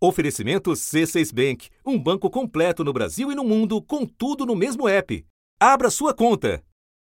Oferecimento C6 Bank, um banco completo no Brasil e no mundo, com tudo no mesmo app. Abra sua conta.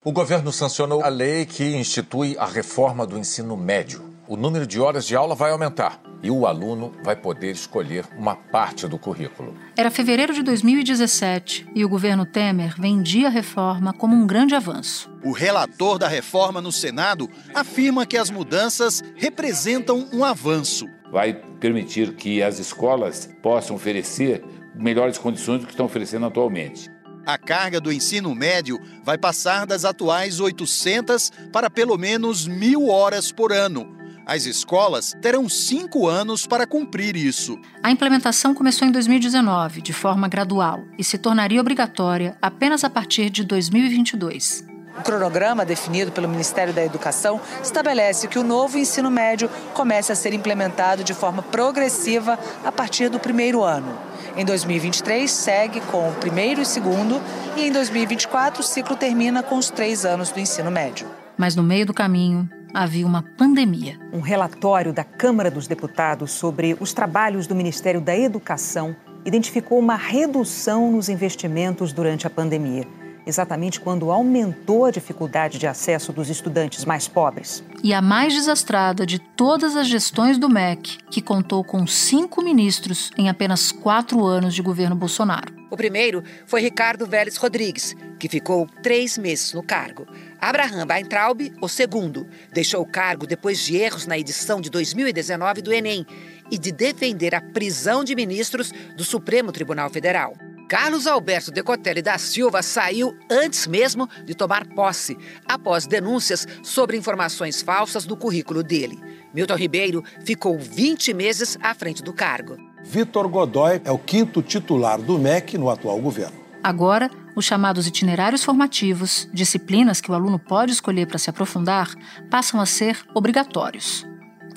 O governo sancionou a lei que institui a reforma do ensino médio. O número de horas de aula vai aumentar e o aluno vai poder escolher uma parte do currículo. Era fevereiro de 2017 e o governo Temer vendia a reforma como um grande avanço. O relator da reforma no Senado afirma que as mudanças representam um avanço. Vai permitir que as escolas possam oferecer melhores condições do que estão oferecendo atualmente. A carga do ensino médio vai passar das atuais 800 para pelo menos mil horas por ano. As escolas terão cinco anos para cumprir isso. A implementação começou em 2019, de forma gradual, e se tornaria obrigatória apenas a partir de 2022. O cronograma definido pelo Ministério da Educação estabelece que o novo ensino médio comece a ser implementado de forma progressiva a partir do primeiro ano. Em 2023, segue com o primeiro e segundo, e em 2024, o ciclo termina com os três anos do ensino médio. Mas no meio do caminho, havia uma pandemia. Um relatório da Câmara dos Deputados sobre os trabalhos do Ministério da Educação identificou uma redução nos investimentos durante a pandemia exatamente quando aumentou a dificuldade de acesso dos estudantes mais pobres. E a mais desastrada de todas as gestões do MEC, que contou com cinco ministros em apenas quatro anos de governo Bolsonaro. O primeiro foi Ricardo Vélez Rodrigues, que ficou três meses no cargo. Abraham Weintraub, o segundo, deixou o cargo depois de erros na edição de 2019 do Enem e de defender a prisão de ministros do Supremo Tribunal Federal. Carlos Alberto Decotelli da Silva saiu antes mesmo de tomar posse, após denúncias sobre informações falsas no currículo dele. Milton Ribeiro ficou 20 meses à frente do cargo. Vitor Godoy é o quinto titular do MEC no atual governo. Agora, os chamados itinerários formativos, disciplinas que o aluno pode escolher para se aprofundar, passam a ser obrigatórios.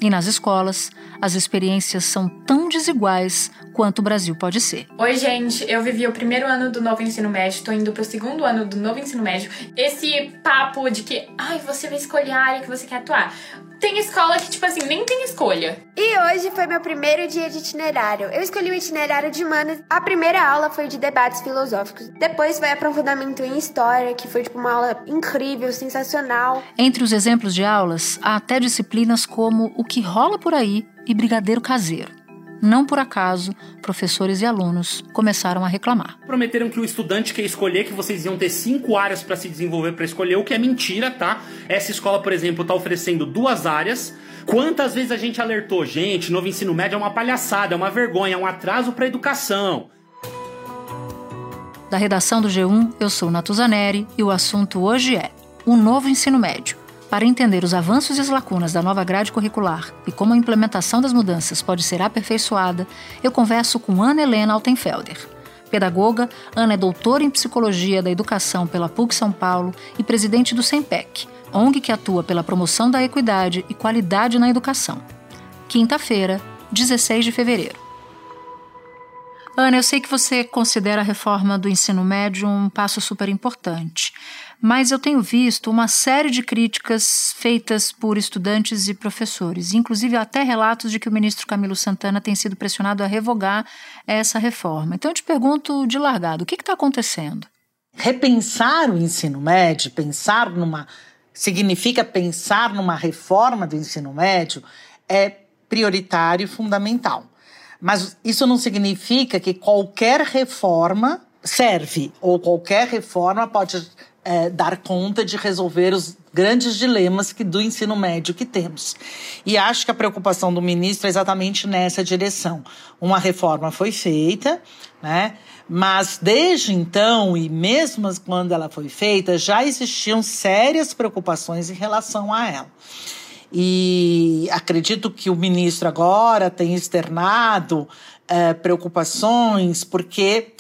E nas escolas, as experiências são tão desiguais quanto o Brasil pode ser. Oi, gente, eu vivi o primeiro ano do novo ensino médio, estou indo para o segundo ano do novo ensino médio. Esse papo de que, ai, você vai escolher a área que você quer atuar tem escola que, tipo assim, nem tem escolha. E hoje foi meu primeiro dia de itinerário. Eu escolhi o itinerário de humanas. A primeira aula foi de debates filosóficos. Depois foi aprofundamento em história, que foi, tipo, uma aula incrível, sensacional. Entre os exemplos de aulas, há até disciplinas como o que rola por aí e brigadeiro caseiro. Não por acaso, professores e alunos começaram a reclamar. Prometeram que o estudante quer escolher que vocês iam ter cinco áreas para se desenvolver para escolher, o que é mentira, tá? Essa escola, por exemplo, está oferecendo duas áreas. Quantas vezes a gente alertou, gente, novo ensino médio é uma palhaçada, é uma vergonha, é um atraso para a educação. Da redação do G1, eu sou Natuzaneri e o assunto hoje é o novo ensino médio. Para entender os avanços e as lacunas da nova grade curricular e como a implementação das mudanças pode ser aperfeiçoada, eu converso com Ana Helena Altenfelder. Pedagoga, Ana é doutora em Psicologia da Educação pela PUC São Paulo e presidente do SEMPEC, ONG que atua pela promoção da equidade e qualidade na educação. Quinta-feira, 16 de fevereiro. Ana, eu sei que você considera a reforma do ensino médio um passo super importante mas eu tenho visto uma série de críticas feitas por estudantes e professores, inclusive até relatos de que o ministro Camilo Santana tem sido pressionado a revogar essa reforma. Então eu te pergunto de largado, o que está acontecendo? Repensar o ensino médio, pensar numa. significa pensar numa reforma do ensino médio, é prioritário e fundamental. Mas isso não significa que qualquer reforma serve, ou qualquer reforma pode é, dar conta de resolver os grandes dilemas que, do ensino médio que temos. E acho que a preocupação do ministro é exatamente nessa direção. Uma reforma foi feita, né? Mas desde então, e mesmo quando ela foi feita, já existiam sérias preocupações em relação a ela. E acredito que o ministro agora tem externado é, preocupações, porque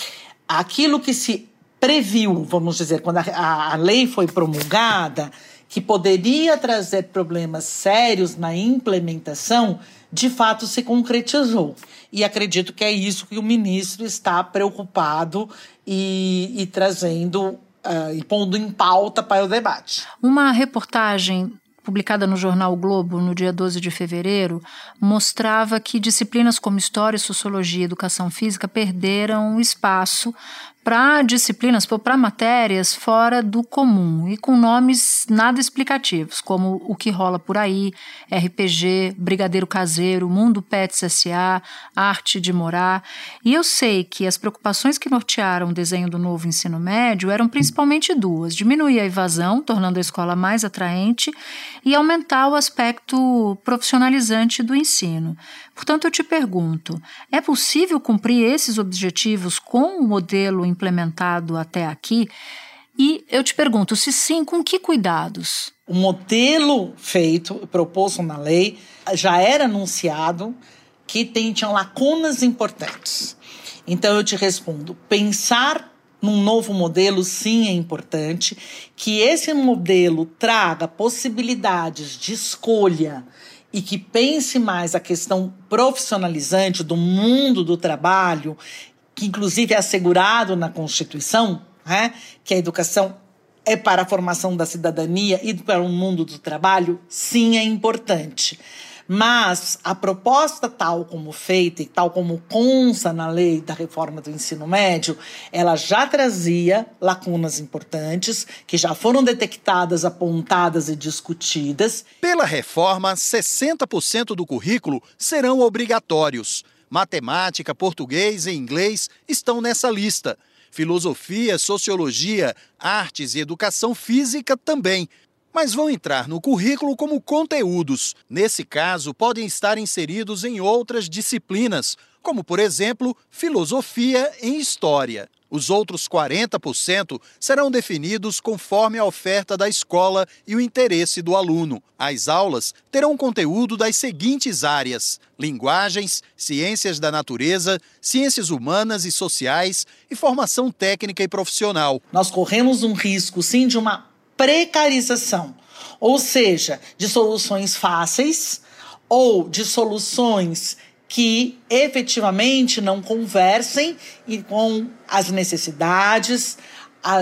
aquilo que se previu, vamos dizer, quando a, a lei foi promulgada, que poderia trazer problemas sérios na implementação, de fato se concretizou. E acredito que é isso que o ministro está preocupado e, e trazendo uh, e pondo em pauta para o debate. Uma reportagem publicada no jornal o Globo no dia 12 de fevereiro, mostrava que disciplinas como História, Sociologia e Educação Física perderam espaço para disciplinas, para matérias fora do comum e com nomes nada explicativos, como O que rola por aí, RPG, Brigadeiro Caseiro, Mundo Pets S.A., Arte de Morar. E eu sei que as preocupações que nortearam o desenho do novo ensino médio eram principalmente duas: diminuir a evasão, tornando a escola mais atraente, e aumentar o aspecto profissionalizante do ensino. Portanto, eu te pergunto: é possível cumprir esses objetivos com o modelo implementado até aqui? E eu te pergunto, se sim, com que cuidados? O modelo feito, proposto na lei, já era anunciado que tem, lacunas importantes. Então eu te respondo: pensar num novo modelo, sim, é importante. Que esse modelo traga possibilidades de escolha e que pense mais a questão profissionalizante do mundo do trabalho, que inclusive é assegurado na Constituição, né? que a educação é para a formação da cidadania e para o mundo do trabalho, sim, é importante. Mas a proposta tal como feita e tal como consta na lei da reforma do ensino médio, ela já trazia lacunas importantes que já foram detectadas, apontadas e discutidas. Pela reforma, 60% do currículo serão obrigatórios. Matemática, português e inglês estão nessa lista. Filosofia, sociologia, artes e educação física também, mas vão entrar no currículo como conteúdos. Nesse caso, podem estar inseridos em outras disciplinas, como, por exemplo, filosofia e história. Os outros 40% serão definidos conforme a oferta da escola e o interesse do aluno. As aulas terão conteúdo das seguintes áreas: linguagens, ciências da natureza, ciências humanas e sociais e formação técnica e profissional. Nós corremos um risco, sim, de uma precarização, ou seja, de soluções fáceis ou de soluções que efetivamente não conversem com as necessidades,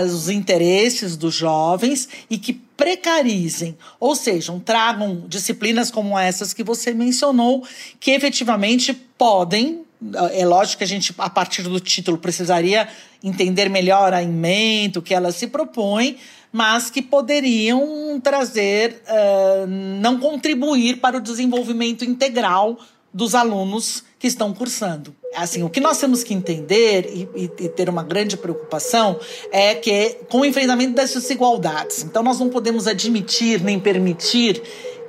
os interesses dos jovens e que precarizem, ou seja, tragam disciplinas como essas que você mencionou, que efetivamente podem. É lógico que a gente, a partir do título, precisaria entender melhor a emenda, o que ela se propõe, mas que poderiam trazer, uh, não contribuir para o desenvolvimento integral dos alunos que estão cursando. Assim, o que nós temos que entender e, e, e, ter uma grande preocupação é que com o enfrentamento das desigualdades. Então, nós não podemos admitir nem permitir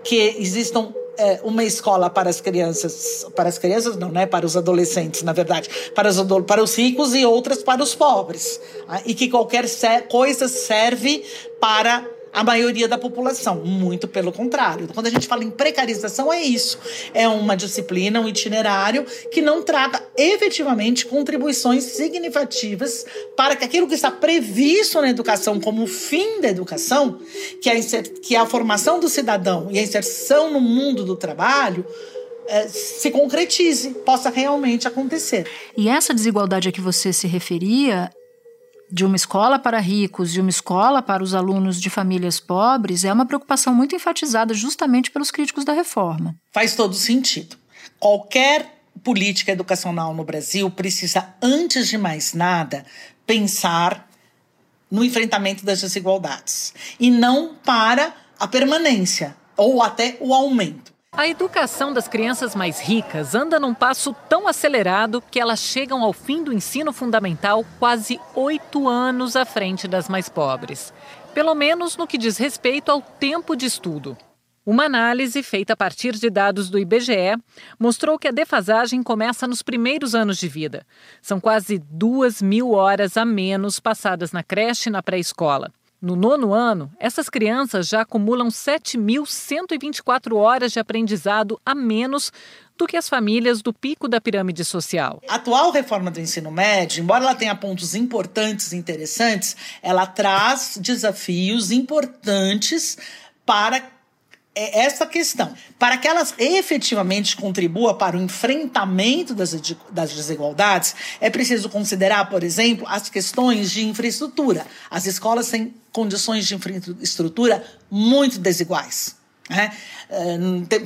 que existam é, uma escola para as crianças, para as crianças não, né? Para os adolescentes, na verdade, para os, para os ricos e outras para os pobres. Tá? E que qualquer coisa serve para a maioria da população. Muito pelo contrário. Quando a gente fala em precarização, é isso. É uma disciplina, um itinerário que não trata efetivamente contribuições significativas para que aquilo que está previsto na educação como fim da educação, que é a, que é a formação do cidadão e a inserção no mundo do trabalho, é, se concretize, possa realmente acontecer. E essa desigualdade a que você se referia de uma escola para ricos e uma escola para os alunos de famílias pobres é uma preocupação muito enfatizada justamente pelos críticos da reforma. Faz todo sentido. Qualquer política educacional no Brasil precisa, antes de mais nada, pensar no enfrentamento das desigualdades e não para a permanência ou até o aumento. A educação das crianças mais ricas anda num passo tão acelerado que elas chegam ao fim do ensino fundamental quase oito anos à frente das mais pobres. Pelo menos no que diz respeito ao tempo de estudo. Uma análise feita a partir de dados do IBGE mostrou que a defasagem começa nos primeiros anos de vida. São quase duas mil horas a menos passadas na creche e na pré-escola. No nono ano, essas crianças já acumulam 7.124 horas de aprendizado a menos do que as famílias do pico da pirâmide social. A atual reforma do ensino médio, embora ela tenha pontos importantes e interessantes, ela traz desafios importantes para é essa questão. Para que elas efetivamente contribuam para o enfrentamento das, das desigualdades, é preciso considerar, por exemplo, as questões de infraestrutura. As escolas têm condições de infraestrutura muito desiguais. Né?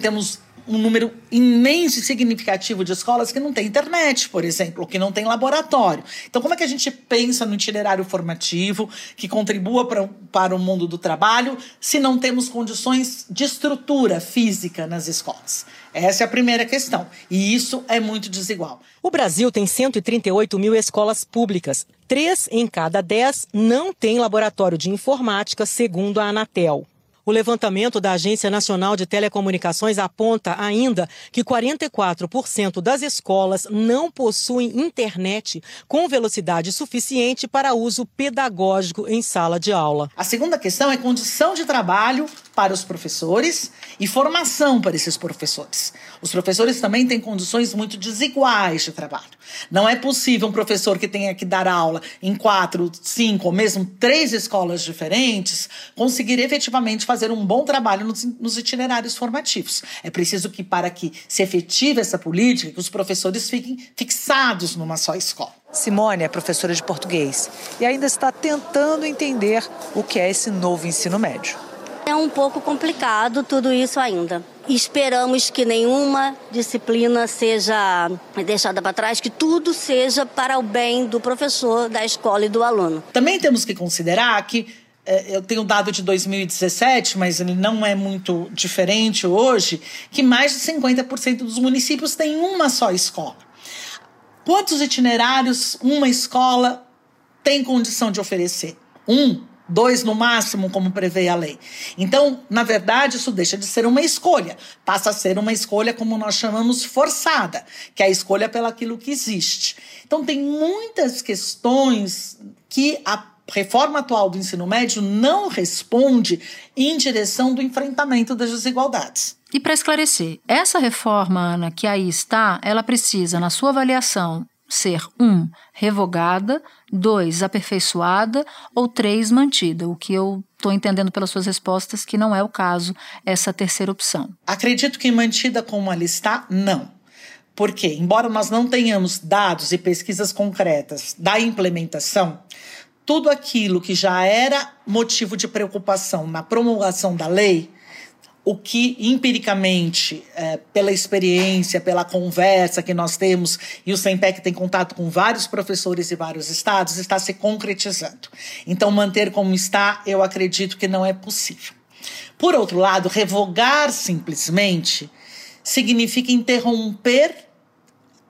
temos um número imenso e significativo de escolas que não tem internet, por exemplo, que não tem laboratório. Então, como é que a gente pensa no itinerário formativo que contribua pra, para o mundo do trabalho se não temos condições de estrutura física nas escolas? Essa é a primeira questão. E isso é muito desigual. O Brasil tem 138 mil escolas públicas. Três em cada dez não têm laboratório de informática, segundo a Anatel. O levantamento da Agência Nacional de Telecomunicações aponta ainda que 44% das escolas não possuem internet com velocidade suficiente para uso pedagógico em sala de aula. A segunda questão é condição de trabalho para os professores e formação para esses professores. Os professores também têm condições muito desiguais de trabalho. Não é possível um professor que tenha que dar aula em quatro, cinco ou mesmo três escolas diferentes conseguir efetivamente fazer um bom trabalho nos, nos itinerários formativos. É preciso que, para que se efetive essa política, que os professores fiquem fixados numa só escola. Simone é professora de português e ainda está tentando entender o que é esse novo ensino médio. É um pouco complicado tudo isso ainda. Esperamos que nenhuma disciplina seja deixada para trás, que tudo seja para o bem do professor, da escola e do aluno. Também temos que considerar que é, eu tenho dado de 2017, mas ele não é muito diferente hoje, que mais de 50% dos municípios têm uma só escola. Quantos itinerários uma escola tem condição de oferecer? Um, dois no máximo, como prevê a lei. Então, na verdade, isso deixa de ser uma escolha, passa a ser uma escolha como nós chamamos forçada, que é a escolha pelaquilo que existe. Então, tem muitas questões que a reforma atual do ensino médio não responde em direção do enfrentamento das desigualdades. E para esclarecer, essa reforma, Ana, que aí está, ela precisa, na sua avaliação, ser um, revogada, dois, aperfeiçoada ou três, mantida, o que eu estou entendendo pelas suas respostas que não é o caso, essa terceira opção. Acredito que mantida como ela está, não. Porque, embora nós não tenhamos dados e pesquisas concretas da implementação, tudo aquilo que já era motivo de preocupação na promulgação da lei, o que empiricamente, é, pela experiência, pela conversa que nós temos, e o SEMPEC tem contato com vários professores e vários estados, está se concretizando. Então, manter como está, eu acredito que não é possível. Por outro lado, revogar simplesmente significa interromper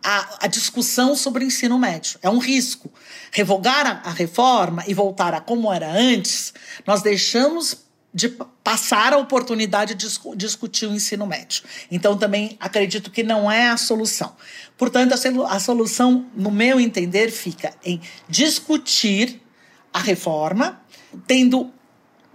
a, a discussão sobre o ensino médio. É um risco. Revogar a, a reforma e voltar a como era antes, nós deixamos de passar a oportunidade de discutir o ensino médio. Então, também acredito que não é a solução. Portanto, a solução, no meu entender, fica em discutir a reforma, tendo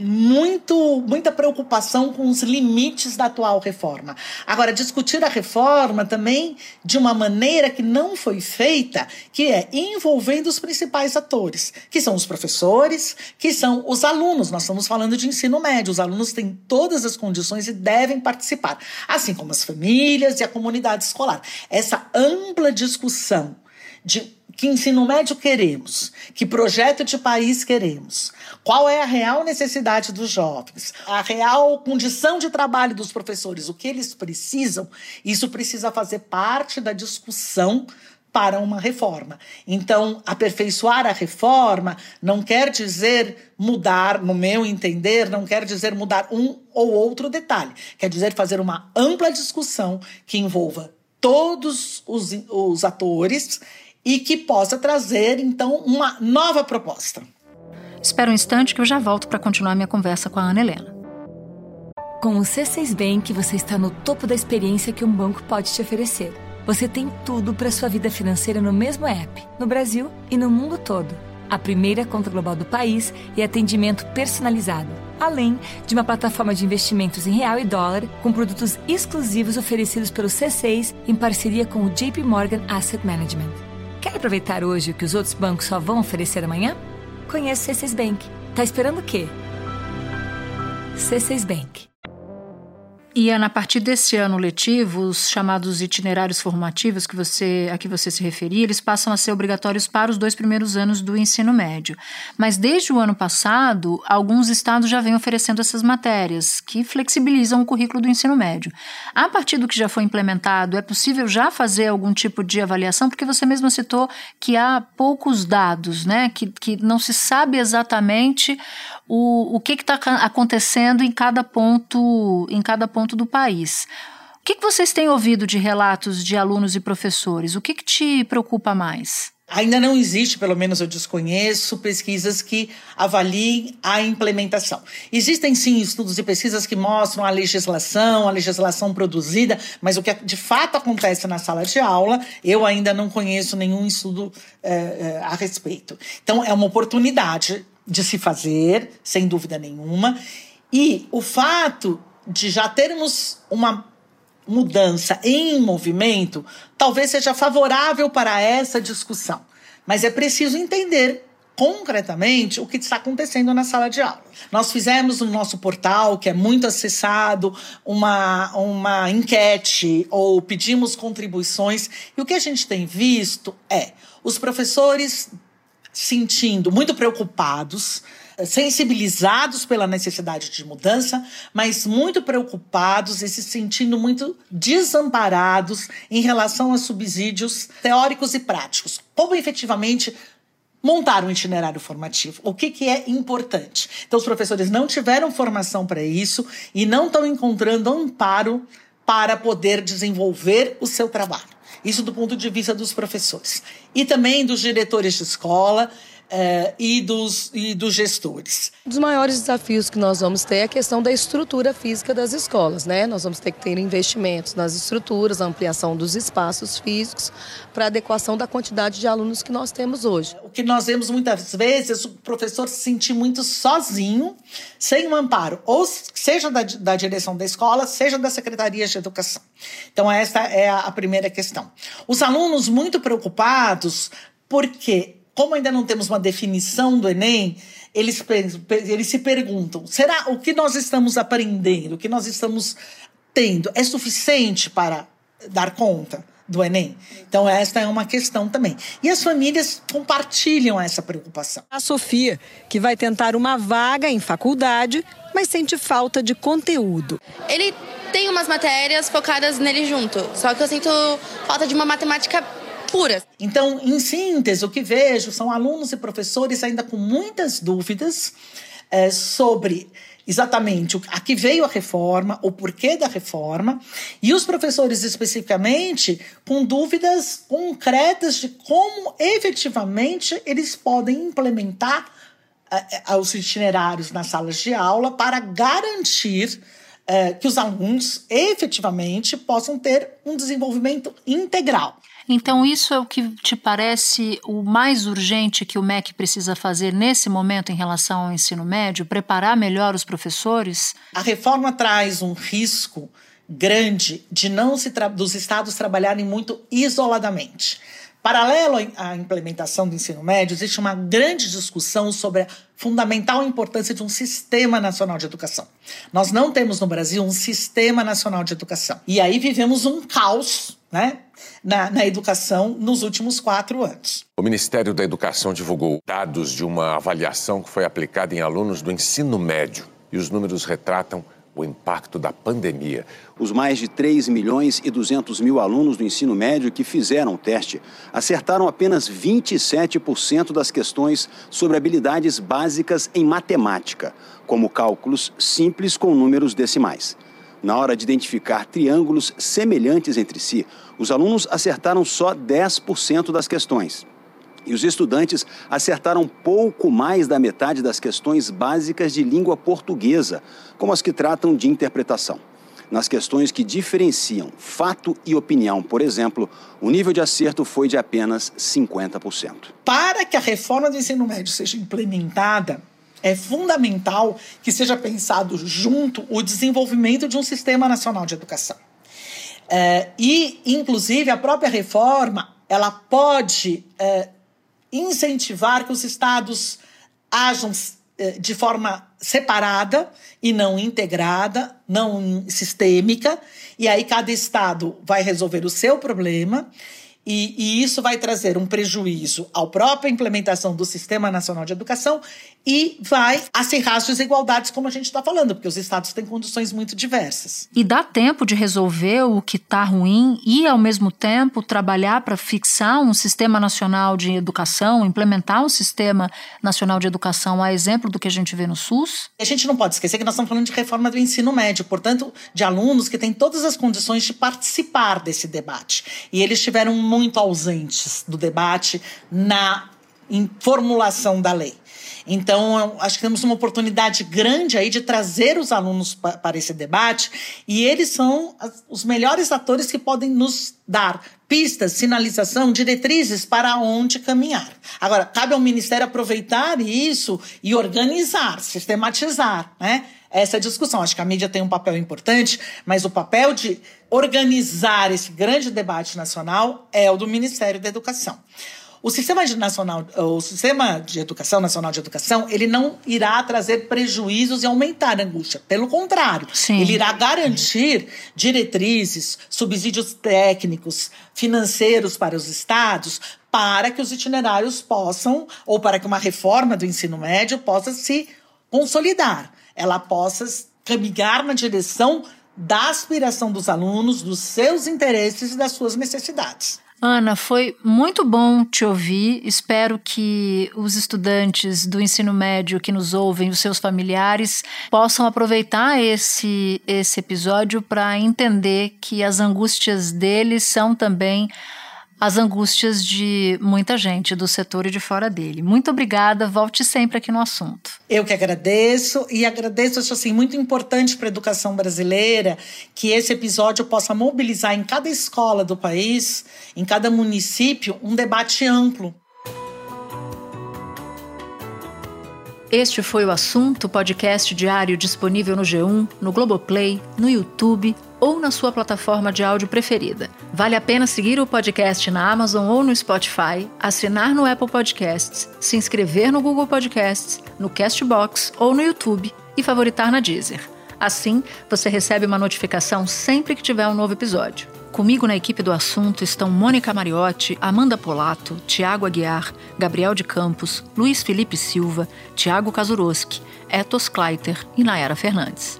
muito, muita preocupação com os limites da atual reforma. Agora, discutir a reforma também de uma maneira que não foi feita, que é envolvendo os principais atores, que são os professores, que são os alunos. Nós estamos falando de ensino médio. Os alunos têm todas as condições e devem participar, assim como as famílias e a comunidade escolar. Essa ampla discussão de que ensino médio queremos, que projeto de país queremos, qual é a real necessidade dos jovens, a real condição de trabalho dos professores, o que eles precisam, isso precisa fazer parte da discussão para uma reforma. Então, aperfeiçoar a reforma não quer dizer mudar, no meu entender, não quer dizer mudar um ou outro detalhe. Quer dizer fazer uma ampla discussão que envolva todos os, os atores e que possa trazer, então, uma nova proposta. Espera um instante que eu já volto para continuar minha conversa com a Ana Helena. Com o C6 Bank, você está no topo da experiência que um banco pode te oferecer. Você tem tudo para sua vida financeira no mesmo app, no Brasil e no mundo todo. A primeira conta global do país e atendimento personalizado, além de uma plataforma de investimentos em real e dólar com produtos exclusivos oferecidos pelo C6 em parceria com o JP Morgan Asset Management. Quer aproveitar hoje o que os outros bancos só vão oferecer amanhã? Conheça o C6 Bank. Tá esperando o quê? C6 Bank. E Ana, a partir desse ano letivo, os chamados itinerários formativos que você, a que você se referia, eles passam a ser obrigatórios para os dois primeiros anos do ensino médio. Mas desde o ano passado, alguns estados já vêm oferecendo essas matérias, que flexibilizam o currículo do ensino médio. A partir do que já foi implementado, é possível já fazer algum tipo de avaliação? Porque você mesma citou que há poucos dados, né? Que, que não se sabe exatamente o, o que está acontecendo em cada ponto, em cada ponto do país. O que, que vocês têm ouvido de relatos de alunos e professores? O que, que te preocupa mais? Ainda não existe, pelo menos eu desconheço, pesquisas que avaliem a implementação. Existem sim estudos e pesquisas que mostram a legislação, a legislação produzida, mas o que de fato acontece na sala de aula, eu ainda não conheço nenhum estudo é, é, a respeito. Então, é uma oportunidade de se fazer, sem dúvida nenhuma. E o fato de já termos uma mudança em movimento talvez seja favorável para essa discussão. Mas é preciso entender concretamente o que está acontecendo na sala de aula. Nós fizemos no nosso portal, que é muito acessado, uma, uma enquete ou pedimos contribuições, e o que a gente tem visto é os professores sentindo muito preocupados, sensibilizados pela necessidade de mudança, mas muito preocupados e se sentindo muito desamparados em relação a subsídios teóricos e práticos. Como efetivamente montar um itinerário formativo. O que, que é importante? Então, os professores não tiveram formação para isso e não estão encontrando amparo para poder desenvolver o seu trabalho. Isso do ponto de vista dos professores. E também dos diretores de escola é, e, dos, e dos gestores. Um dos maiores desafios que nós vamos ter é a questão da estrutura física das escolas. Né? Nós vamos ter que ter investimentos nas estruturas, a ampliação dos espaços físicos para adequação da quantidade de alunos que nós temos hoje. O que nós vemos muitas vezes o professor se sentir muito sozinho, sem um amparo, ou seja da, da direção da escola, seja da Secretaria de Educação. Então, essa é a primeira questão. Os alunos muito preocupados porque como ainda não temos uma definição do Enem, eles, eles se perguntam: será o que nós estamos aprendendo, o que nós estamos tendo, é suficiente para dar conta? do Enem. Então, esta é uma questão também. E as famílias compartilham essa preocupação. A Sofia, que vai tentar uma vaga em faculdade, mas sente falta de conteúdo. Ele tem umas matérias focadas nele junto, só que eu sinto falta de uma matemática puras. Então, em síntese, o que vejo são alunos e professores ainda com muitas dúvidas é, sobre exatamente a que veio a reforma, o porquê da reforma, e os professores especificamente com dúvidas concretas de como efetivamente eles podem implementar uh, os itinerários nas salas de aula para garantir que os alunos efetivamente possam ter um desenvolvimento integral. Então, isso é o que te parece o mais urgente que o MEC precisa fazer nesse momento em relação ao ensino médio? Preparar melhor os professores? A reforma traz um risco grande de não se dos estados trabalharem muito isoladamente. Paralelo à implementação do ensino médio, existe uma grande discussão sobre a fundamental importância de um sistema nacional de educação. Nós não temos no Brasil um sistema nacional de educação. E aí vivemos um caos né, na, na educação nos últimos quatro anos. O Ministério da Educação divulgou dados de uma avaliação que foi aplicada em alunos do ensino médio. E os números retratam o impacto da pandemia. Os mais de 3 milhões e 200 mil alunos do ensino médio que fizeram o teste acertaram apenas 27% das questões sobre habilidades básicas em matemática, como cálculos simples com números decimais. Na hora de identificar triângulos semelhantes entre si, os alunos acertaram só 10% das questões. E os estudantes acertaram pouco mais da metade das questões básicas de língua portuguesa, como as que tratam de interpretação. Nas questões que diferenciam fato e opinião, por exemplo, o nível de acerto foi de apenas 50%. Para que a reforma do ensino médio seja implementada, é fundamental que seja pensado junto o desenvolvimento de um sistema nacional de educação. É, e, inclusive, a própria reforma ela pode é, incentivar que os estados hajam eh, de forma separada e não integrada, não sistêmica, e aí cada estado vai resolver o seu problema. E, e, isso vai trazer um prejuízo à própria implementação do Sistema Nacional de Educação e vai acirrar as desigualdades, como a gente está falando, porque os estados têm condições muito diversas. E dá tempo de resolver o que está ruim e, ao mesmo tempo, trabalhar para fixar um Sistema Nacional de Educação, implementar um Sistema Nacional de Educação, a exemplo do que a gente vê no SUS? A gente não pode esquecer que nós estamos falando de reforma do ensino médio, portanto, de alunos que têm todas as condições de participar desse debate. E eles estiveram muito ausentes do debate na formulação da lei. Então, acho que temos uma oportunidade grande aí de trazer os alunos pa para esse debate e eles são os melhores atores que podem nos dar pistas, sinalização, diretrizes para onde caminhar. Agora, cabe ao Ministério aproveitar isso e organizar, sistematizar, né? Essa discussão. Acho que a mídia tem um papel importante, mas o papel de organizar esse grande debate nacional é o do Ministério da Educação. O sistema de, nacional, o sistema de educação nacional de educação, ele não irá trazer prejuízos e aumentar a angústia. Pelo contrário, Sim. ele irá garantir diretrizes, subsídios técnicos, financeiros para os estados, para que os itinerários possam, ou para que uma reforma do ensino médio possa se consolidar, ela possa caminhar na direção da aspiração dos alunos, dos seus interesses e das suas necessidades. Ana, foi muito bom te ouvir. Espero que os estudantes do ensino médio que nos ouvem, os seus familiares, possam aproveitar esse, esse episódio para entender que as angústias deles são também as angústias de muita gente do setor e de fora dele. Muito obrigada, volte sempre aqui no assunto. Eu que agradeço e agradeço, acho assim, muito importante para a educação brasileira que esse episódio possa mobilizar em cada escola do país, em cada município, um debate amplo. Este foi o assunto podcast diário disponível no G1, no Globoplay, no YouTube ou na sua plataforma de áudio preferida. Vale a pena seguir o podcast na Amazon ou no Spotify, assinar no Apple Podcasts, se inscrever no Google Podcasts, no Castbox ou no YouTube e favoritar na Deezer. Assim, você recebe uma notificação sempre que tiver um novo episódio. Comigo na equipe do assunto estão Mônica Mariotti, Amanda Polato, Tiago Aguiar, Gabriel de Campos, Luiz Felipe Silva, Tiago Kazuroski, Etos Kleiter e Nayara Fernandes.